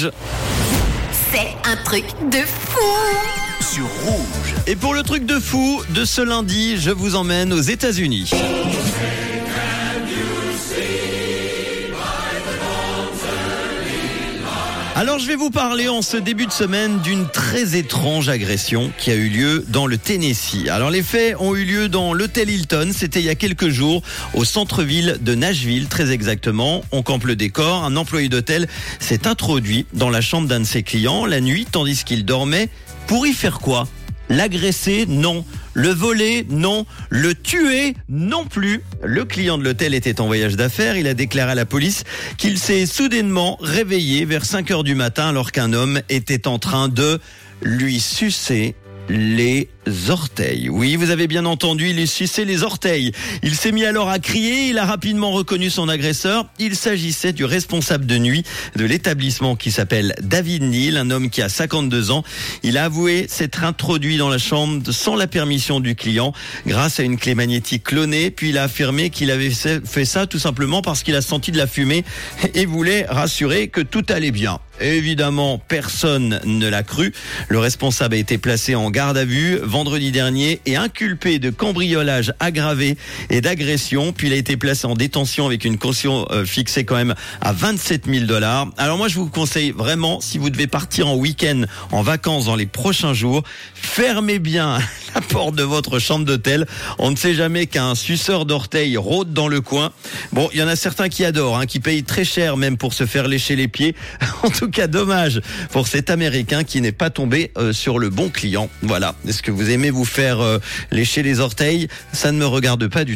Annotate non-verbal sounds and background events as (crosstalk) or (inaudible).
Rouge. C'est un truc de fou Sur Rouge. Et pour le truc de fou de ce lundi, je vous emmène aux États-Unis. Alors je vais vous parler en ce début de semaine d'une très étrange agression qui a eu lieu dans le Tennessee. Alors les faits ont eu lieu dans l'hôtel Hilton, c'était il y a quelques jours au centre-ville de Nashville très exactement. On campe le décor, un employé d'hôtel s'est introduit dans la chambre d'un de ses clients la nuit tandis qu'il dormait pour y faire quoi? L'agresser Non. Le voler Non. Le tuer Non plus. Le client de l'hôtel était en voyage d'affaires. Il a déclaré à la police qu'il s'est soudainement réveillé vers 5 heures du matin alors qu'un homme était en train de lui sucer les orteils. Oui, vous avez bien entendu, il est sucé les orteils. Il s'est mis alors à crier, il a rapidement reconnu son agresseur. Il s'agissait du responsable de nuit de l'établissement qui s'appelle David Neal, un homme qui a 52 ans. Il a avoué s'être introduit dans la chambre sans la permission du client grâce à une clé magnétique clonée, puis il a affirmé qu'il avait fait ça tout simplement parce qu'il a senti de la fumée et voulait rassurer que tout allait bien. Évidemment, personne ne l'a cru. Le responsable a été placé en garde à vue dernier et inculpé de cambriolage aggravé et d'agression. Puis il a été placé en détention avec une caution euh, fixée quand même à 27 000 dollars. Alors moi, je vous conseille vraiment, si vous devez partir en week-end, en vacances dans les prochains jours, fermez bien (laughs) la porte de votre chambre d'hôtel. On ne sait jamais qu'un suceur d'orteils rôde dans le coin. Bon, il y en a certains qui adorent, hein, qui payent très cher même pour se faire lécher les pieds. (laughs) En tout cas, dommage pour cet Américain qui n'est pas tombé euh, sur le bon client. Voilà. Est-ce que vous aimez vous faire euh, lécher les orteils Ça ne me regarde pas du tout.